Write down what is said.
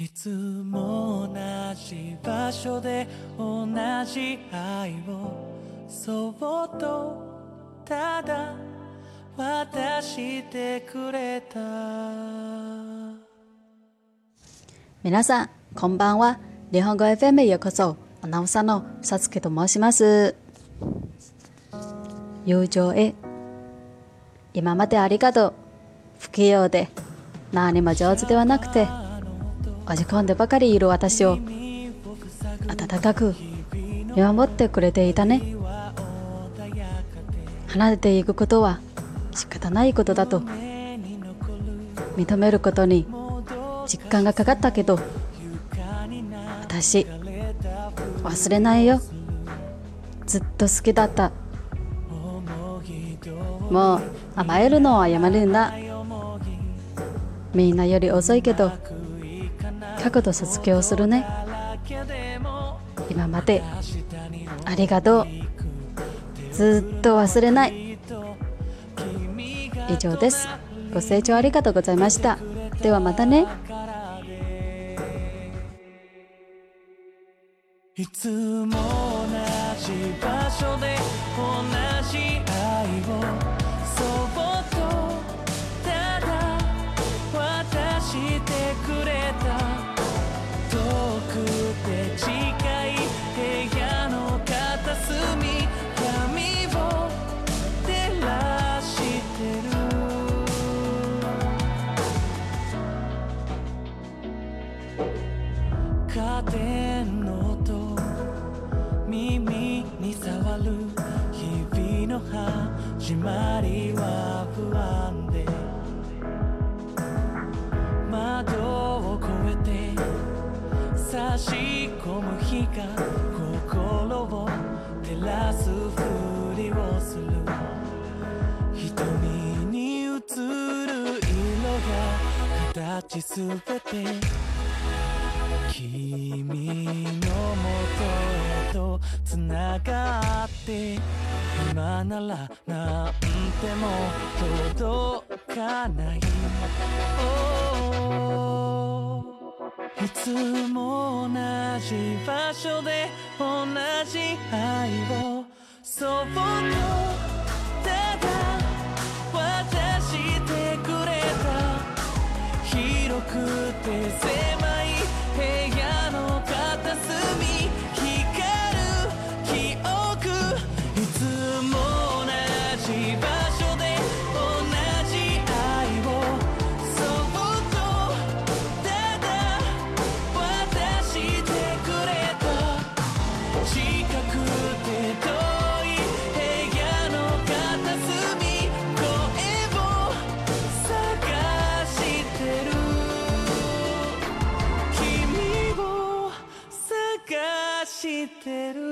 いつも同じ場所で同じ愛をそっとただ渡してくれた。皆さんこんばんは。日本語 FM へようこそ。アナウンサーのさつきと申します。友情へ。今までありがとう。不器用で何も上手ではなくて落ち込んでばかりいる私を温かく見守ってくれていたね。離れていくことは仕方ないことだと認めることに実感がかかったけど私忘れないよ。ずっと好きだった。もう甘えるのはやめるんだ。みんなより遅いけど過去と卒業するね。今までありがとう。ずっと忘れない。以上です。ご清聴ありがとうございました。ではまたね。いつも同じ場所で同じカーテンの音耳に触る日々の始まりは不安で窓を越えて差し込む日が心を照らすふりをする。瞳に映る色が形すべて君のもとへとつながって今ならなんても届かない、Oh いつも同じ場所で同じ愛を。そっとてる